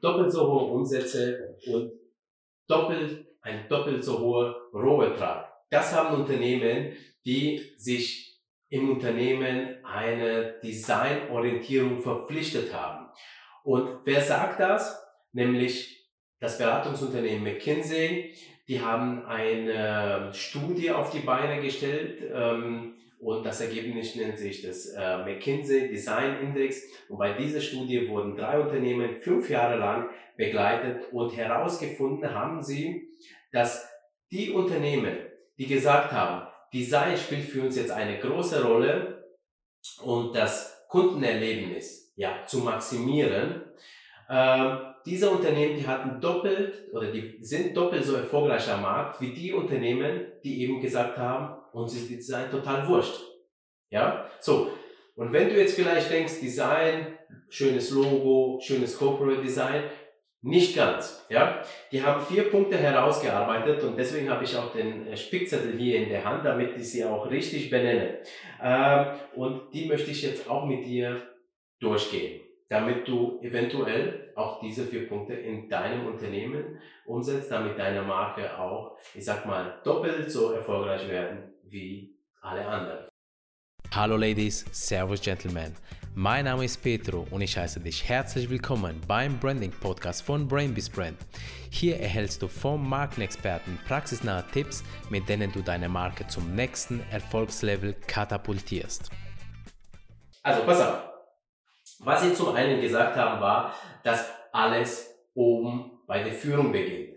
doppelt so hohe Umsätze und doppelt, ein doppelt so hoher Rohertrag. Das haben Unternehmen, die sich im Unternehmen eine Designorientierung verpflichtet haben. Und wer sagt das? Nämlich das Beratungsunternehmen McKinsey. Die haben eine Studie auf die Beine gestellt ähm, und das Ergebnis nennt sich das äh, McKinsey Design Index. Und bei dieser Studie wurden drei Unternehmen fünf Jahre lang begleitet und herausgefunden haben sie, dass die Unternehmen, die gesagt haben, Design spielt für uns jetzt eine große Rolle und das Kundenerlebnis ja, zu maximieren. Ähm, diese Unternehmen, die hatten doppelt oder die sind doppelt so erfolgreich am Markt wie die Unternehmen, die eben gesagt haben, uns ist Design total wurscht. Ja, so. Und wenn du jetzt vielleicht denkst, Design, schönes Logo, schönes Corporate Design, nicht ganz. Ja? Die haben vier Punkte herausgearbeitet und deswegen habe ich auch den äh, Spickzettel hier in der Hand, damit ich sie auch richtig benenne. Ähm, und die möchte ich jetzt auch mit dir durchgehen, damit du eventuell auch diese vier Punkte in deinem Unternehmen umsetzt, damit deine Marke auch, ich sag mal, doppelt so erfolgreich werden wie alle anderen. Hallo Ladies, Servus Gentlemen. Mein Name ist Petro und ich heiße dich herzlich willkommen beim Branding Podcast von Brainbees Brand. Hier erhältst du vom Markenexperten praxisnahe Tipps, mit denen du deine Marke zum nächsten Erfolgslevel katapultierst. Also pass auf. Was Sie zum einen gesagt haben, war, dass alles oben bei der Führung beginnt.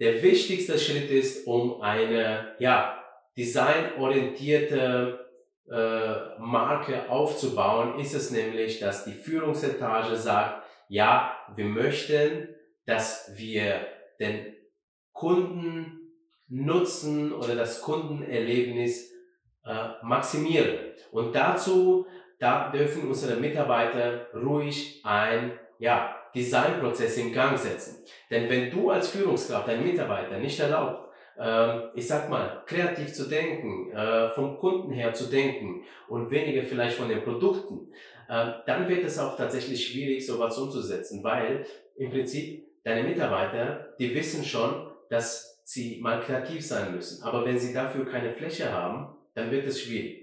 Der wichtigste Schritt ist, um eine ja, designorientierte äh, Marke aufzubauen, ist es nämlich, dass die Führungsetage sagt, ja, wir möchten, dass wir den Kunden nutzen oder das Kundenerlebnis äh, maximieren. Und dazu da dürfen unsere Mitarbeiter ruhig ein ja, Designprozess in Gang setzen. Denn wenn du als Führungskraft deinen Mitarbeiter nicht erlaubst, ähm, ich sag mal, kreativ zu denken, äh, vom Kunden her zu denken und weniger vielleicht von den Produkten, ähm, dann wird es auch tatsächlich schwierig, sowas umzusetzen, weil im Prinzip deine Mitarbeiter, die wissen schon, dass sie mal kreativ sein müssen. Aber wenn sie dafür keine Fläche haben, dann wird es schwierig.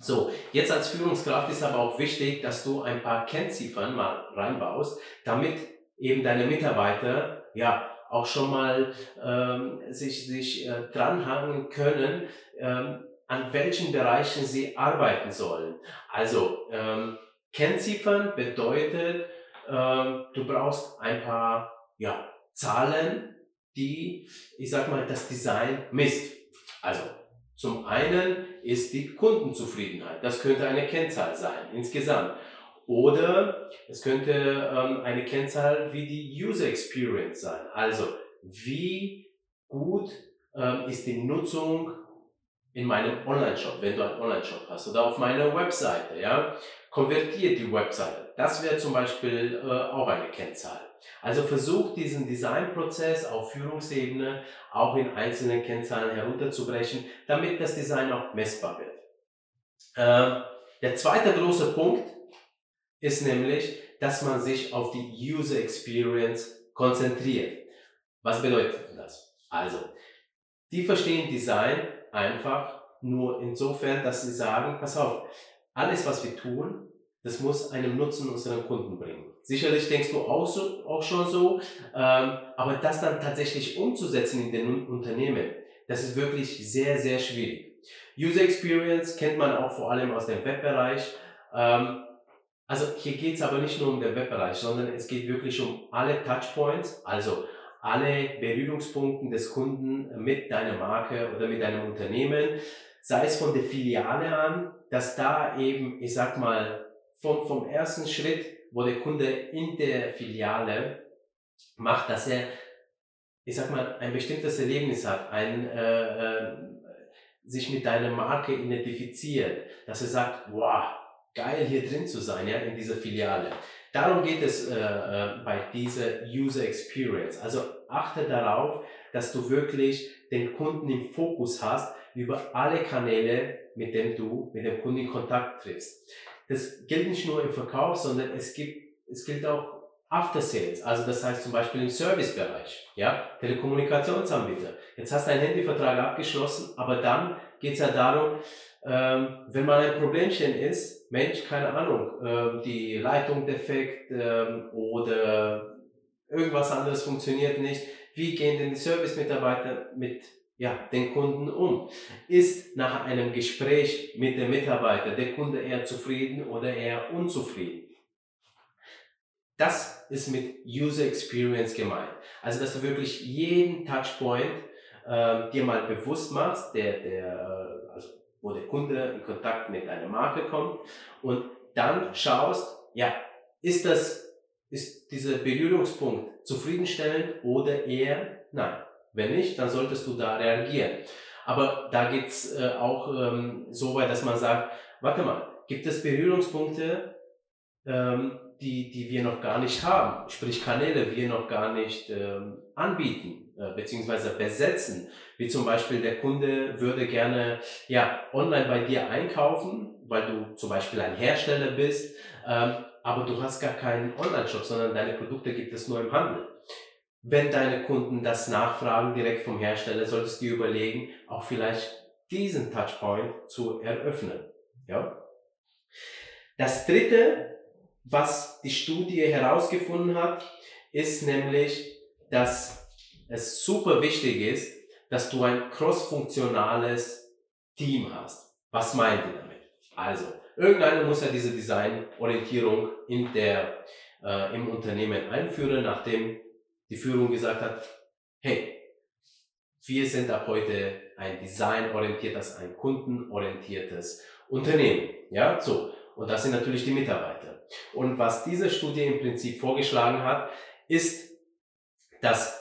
So, jetzt als Führungskraft ist aber auch wichtig, dass du ein paar Kennziffern mal reinbaust, damit eben deine Mitarbeiter ja auch schon mal ähm, sich, sich äh, dranhangen können, ähm, an welchen Bereichen sie arbeiten sollen. Also ähm, Kennziffern bedeutet, ähm, du brauchst ein paar ja, Zahlen, die, ich sag mal, das Design misst. Also zum einen ist die Kundenzufriedenheit. Das könnte eine Kennzahl sein insgesamt. Oder es könnte ähm, eine Kennzahl wie die User Experience sein. Also wie gut ähm, ist die Nutzung in meinem Online-Shop, wenn du einen Online-Shop hast oder auf meiner Webseite, ja, konvertiert die Webseite. Das wäre zum Beispiel äh, auch eine Kennzahl. Also versuch diesen Designprozess auf Führungsebene auch in einzelnen Kennzahlen herunterzubrechen, damit das Design auch messbar wird. Äh, der zweite große Punkt ist nämlich, dass man sich auf die User Experience konzentriert. Was bedeutet das? Also, die verstehen Design einfach nur insofern, dass sie sagen, pass auf, alles was wir tun, das muss einen Nutzen unseren Kunden bringen. Sicherlich denkst du auch, so, auch schon so, ähm, aber das dann tatsächlich umzusetzen in den Unternehmen, das ist wirklich sehr, sehr schwierig. User Experience kennt man auch vor allem aus dem Webbereich. Ähm, also hier geht es aber nicht nur um den Webbereich, sondern es geht wirklich um alle Touchpoints, also alle Berührungspunkte des Kunden mit deiner Marke oder mit deinem Unternehmen, sei es von der Filiale an, dass da eben, ich sag mal, vom, vom ersten Schritt, wo der Kunde in der Filiale macht, dass er, ich sag mal, ein bestimmtes Erlebnis hat, ein, äh, äh, sich mit deiner Marke identifiziert, dass er sagt, wow, geil hier drin zu sein, ja, in dieser Filiale. Darum geht es äh, äh, bei dieser User Experience. Also achte darauf, dass du wirklich den Kunden im Fokus hast über alle Kanäle, mit denen du mit dem Kunden in Kontakt triffst. Das gilt nicht nur im Verkauf, sondern es gibt, es gilt auch After Sales, also das heißt zum Beispiel im Servicebereich, ja, Telekommunikationsanbieter. Jetzt hast du einen Handyvertrag abgeschlossen, aber dann geht es ja darum, ähm, wenn mal ein Problemchen ist, Mensch, keine Ahnung, äh, die Leitung defekt äh, oder irgendwas anderes funktioniert nicht, wie gehen denn die Service-Mitarbeiter mit ja, den Kunden um? Ist nach einem Gespräch mit dem Mitarbeiter der Kunde eher zufrieden oder eher unzufrieden? Das ist mit User Experience gemeint. Also, dass du wirklich jeden Touchpoint äh, dir mal bewusst machst, der, der, äh, also, wo der Kunde in Kontakt mit deiner Marke kommt und dann schaust, ja, ist das, ist dieser Berührungspunkt zufriedenstellend oder eher nein? Wenn nicht, dann solltest du da reagieren. Aber da geht's äh, auch ähm, so weit, dass man sagt, warte mal, gibt es Berührungspunkte, ähm, die, die wir noch gar nicht haben, sprich Kanäle wir noch gar nicht ähm, anbieten äh, beziehungsweise besetzen. Wie zum Beispiel der Kunde würde gerne ja, online bei dir einkaufen, weil du zum Beispiel ein Hersteller bist, ähm, aber du hast gar keinen Online-Shop, sondern deine Produkte gibt es nur im Handel. Wenn deine Kunden das nachfragen direkt vom Hersteller, solltest du dir überlegen, auch vielleicht diesen Touchpoint zu eröffnen. Ja? Das dritte was die Studie herausgefunden hat, ist nämlich, dass es super wichtig ist, dass du ein crossfunktionales Team hast. Was meint ihr damit? Also, irgendeiner muss ja diese Designorientierung in der, äh, im Unternehmen einführen, nachdem die Führung gesagt hat, hey, wir sind ab heute ein designorientiertes, ein kundenorientiertes Unternehmen. Ja, so. Und das sind natürlich die Mitarbeiter. Und was diese Studie im Prinzip vorgeschlagen hat, ist, dass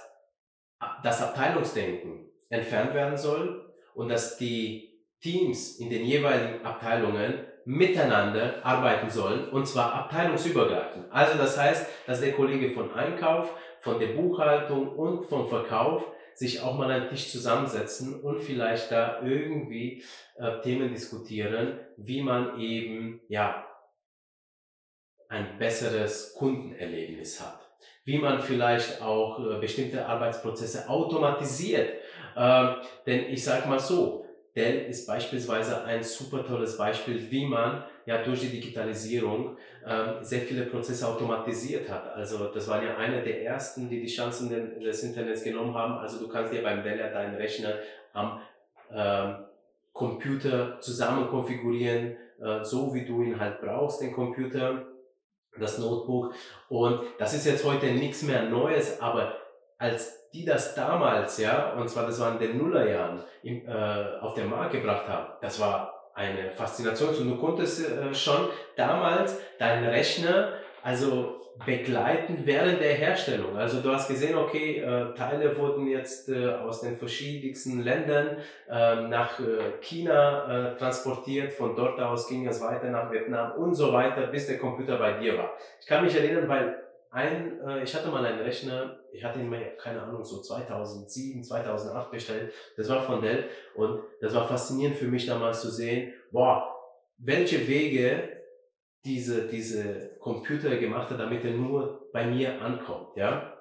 das Abteilungsdenken entfernt werden soll und dass die Teams in den jeweiligen Abteilungen miteinander arbeiten sollen und zwar abteilungsübergreifend. Also das heißt, dass der Kollege von Einkauf, von der Buchhaltung und vom Verkauf sich auch mal an den Tisch zusammensetzen und vielleicht da irgendwie äh, Themen diskutieren, wie man eben ja ein besseres Kundenerlebnis hat. Wie man vielleicht auch äh, bestimmte Arbeitsprozesse automatisiert. Ähm, denn ich sage mal so, Dell ist beispielsweise ein super tolles Beispiel, wie man ja durch die Digitalisierung ähm, sehr viele Prozesse automatisiert hat. Also das war ja einer der ersten, die die Chancen des Internets genommen haben. Also du kannst dir beim Dell ja deinen Rechner am ähm, Computer zusammen konfigurieren, äh, so wie du ihn halt brauchst, den Computer das Notebook. Und das ist jetzt heute nichts mehr Neues, aber als die das damals, ja, und zwar das war in den Nullerjahren, im, äh, auf den Markt gebracht haben, das war eine Faszination. Und du konntest äh, schon damals deinen Rechner, also begleiten während der Herstellung. Also du hast gesehen, okay, äh, Teile wurden jetzt äh, aus den verschiedensten Ländern äh, nach China äh, transportiert, von dort aus ging es weiter nach Vietnam und so weiter, bis der Computer bei dir war. Ich kann mich erinnern, weil ein, äh, ich hatte mal einen Rechner, ich hatte ihn mir, keine Ahnung, so 2007, 2008 bestellt, das war von Dell und das war faszinierend für mich damals zu sehen, boah, welche Wege diese, diese Computer gemacht hat, damit er nur bei mir ankommt, ja.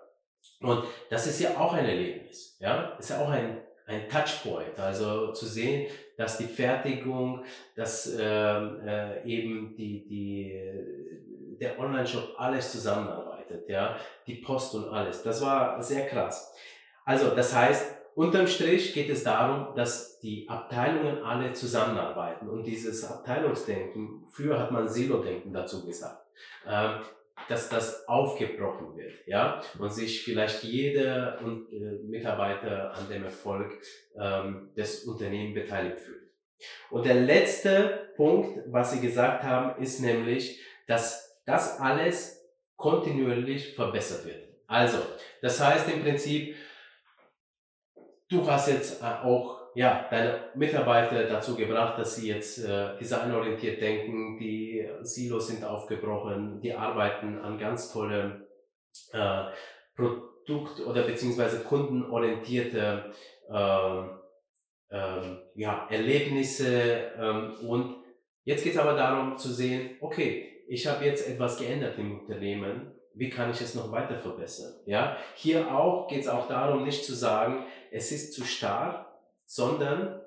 Und das ist ja auch ein Erlebnis, ja. Ist ja auch ein, ein Touchpoint, also zu sehen, dass die Fertigung, dass ähm, äh, eben die, die, der Online-Shop alles zusammenarbeitet, ja. Die Post und alles. Das war sehr krass. Also, das heißt, Unterm Strich geht es darum, dass die Abteilungen alle zusammenarbeiten und dieses Abteilungsdenken, früher hat man Silo-Denken dazu gesagt, ähm, dass das aufgebrochen wird, ja, und sich vielleicht jeder äh, Mitarbeiter an dem Erfolg ähm, des Unternehmens beteiligt fühlt. Und der letzte Punkt, was Sie gesagt haben, ist nämlich, dass das alles kontinuierlich verbessert wird. Also, das heißt im Prinzip, du hast jetzt äh, auch ja, deine Mitarbeiter dazu gebracht, dass sie jetzt äh, designorientiert denken, die Silos sind aufgebrochen, die arbeiten an ganz tolle äh, Produkt- oder beziehungsweise kundenorientierte äh, äh, ja, Erlebnisse äh, und jetzt geht es aber darum zu sehen, okay, ich habe jetzt etwas geändert im Unternehmen, wie kann ich es noch weiter verbessern? Ja, hier auch geht es auch darum, nicht zu sagen, es ist zu starr, sondern,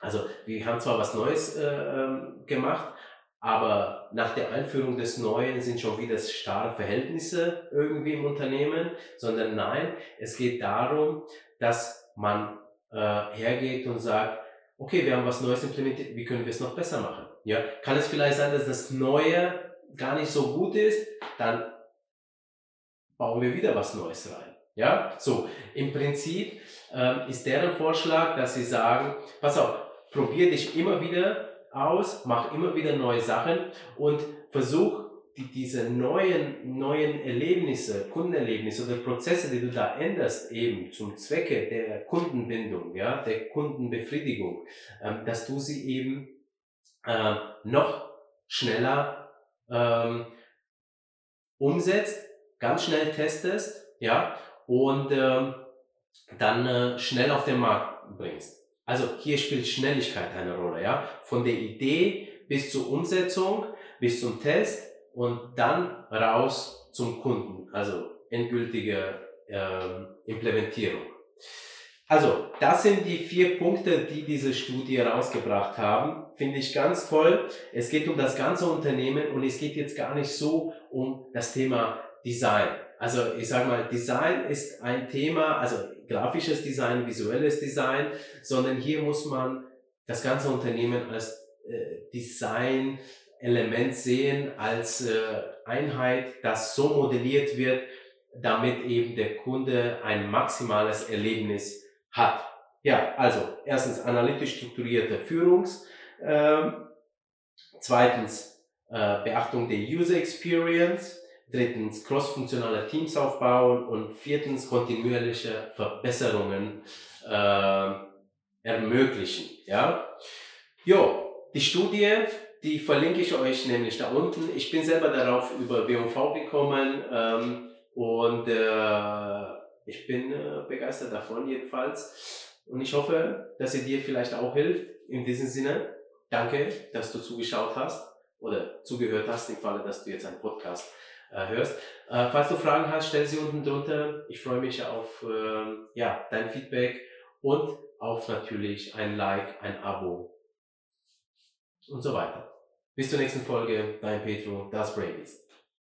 also wir haben zwar was Neues äh, ähm, gemacht, aber nach der Einführung des Neuen sind schon wieder starre Verhältnisse irgendwie im Unternehmen, sondern nein, es geht darum, dass man äh, hergeht und sagt, okay, wir haben was Neues implementiert, wie können wir es noch besser machen? Ja, kann es vielleicht sein, dass das Neue gar nicht so gut ist, dann bauen wir wieder was Neues rein. Ja, so im Prinzip ähm, ist deren Vorschlag, dass sie sagen, pass auf, probier dich immer wieder aus, mach immer wieder neue Sachen und versuch die, diese neuen, neuen Erlebnisse, Kundenerlebnisse oder Prozesse, die du da änderst, eben zum Zwecke der Kundenbindung, ja, der Kundenbefriedigung, ähm, dass du sie eben äh, noch schneller ähm, umsetzt, ganz schnell testest, ja, und ähm, dann äh, schnell auf den Markt bringst. Also hier spielt Schnelligkeit eine Rolle, ja, von der Idee bis zur Umsetzung, bis zum Test und dann raus zum Kunden, also endgültige äh, Implementierung. Also, das sind die vier Punkte, die diese Studie rausgebracht haben. Finde ich ganz toll. Es geht um das ganze Unternehmen und es geht jetzt gar nicht so um das Thema Design. Also, ich sage mal, Design ist ein Thema, also grafisches Design, visuelles Design, sondern hier muss man das ganze Unternehmen als äh, Design-Element sehen, als äh, Einheit, das so modelliert wird, damit eben der Kunde ein maximales Erlebnis hat. Ja, also erstens analytisch strukturierte Führungs, äh, zweitens äh, Beachtung der User Experience, drittens crossfunktionale Teams aufbauen und viertens kontinuierliche Verbesserungen äh, ermöglichen. Ja, jo, die Studie, die verlinke ich euch nämlich da unten. Ich bin selber darauf über BMV gekommen ähm, und äh, ich bin äh, begeistert davon jedenfalls. Und ich hoffe, dass sie dir vielleicht auch hilft. In diesem Sinne, danke, dass du zugeschaut hast oder zugehört hast, im Falle, dass du jetzt einen Podcast äh, hörst. Äh, falls du Fragen hast, stell sie unten drunter. Ich freue mich auf äh, ja, dein Feedback und auf natürlich ein Like, ein Abo und so weiter. Bis zur nächsten Folge, dein Petro, das Brainbeast.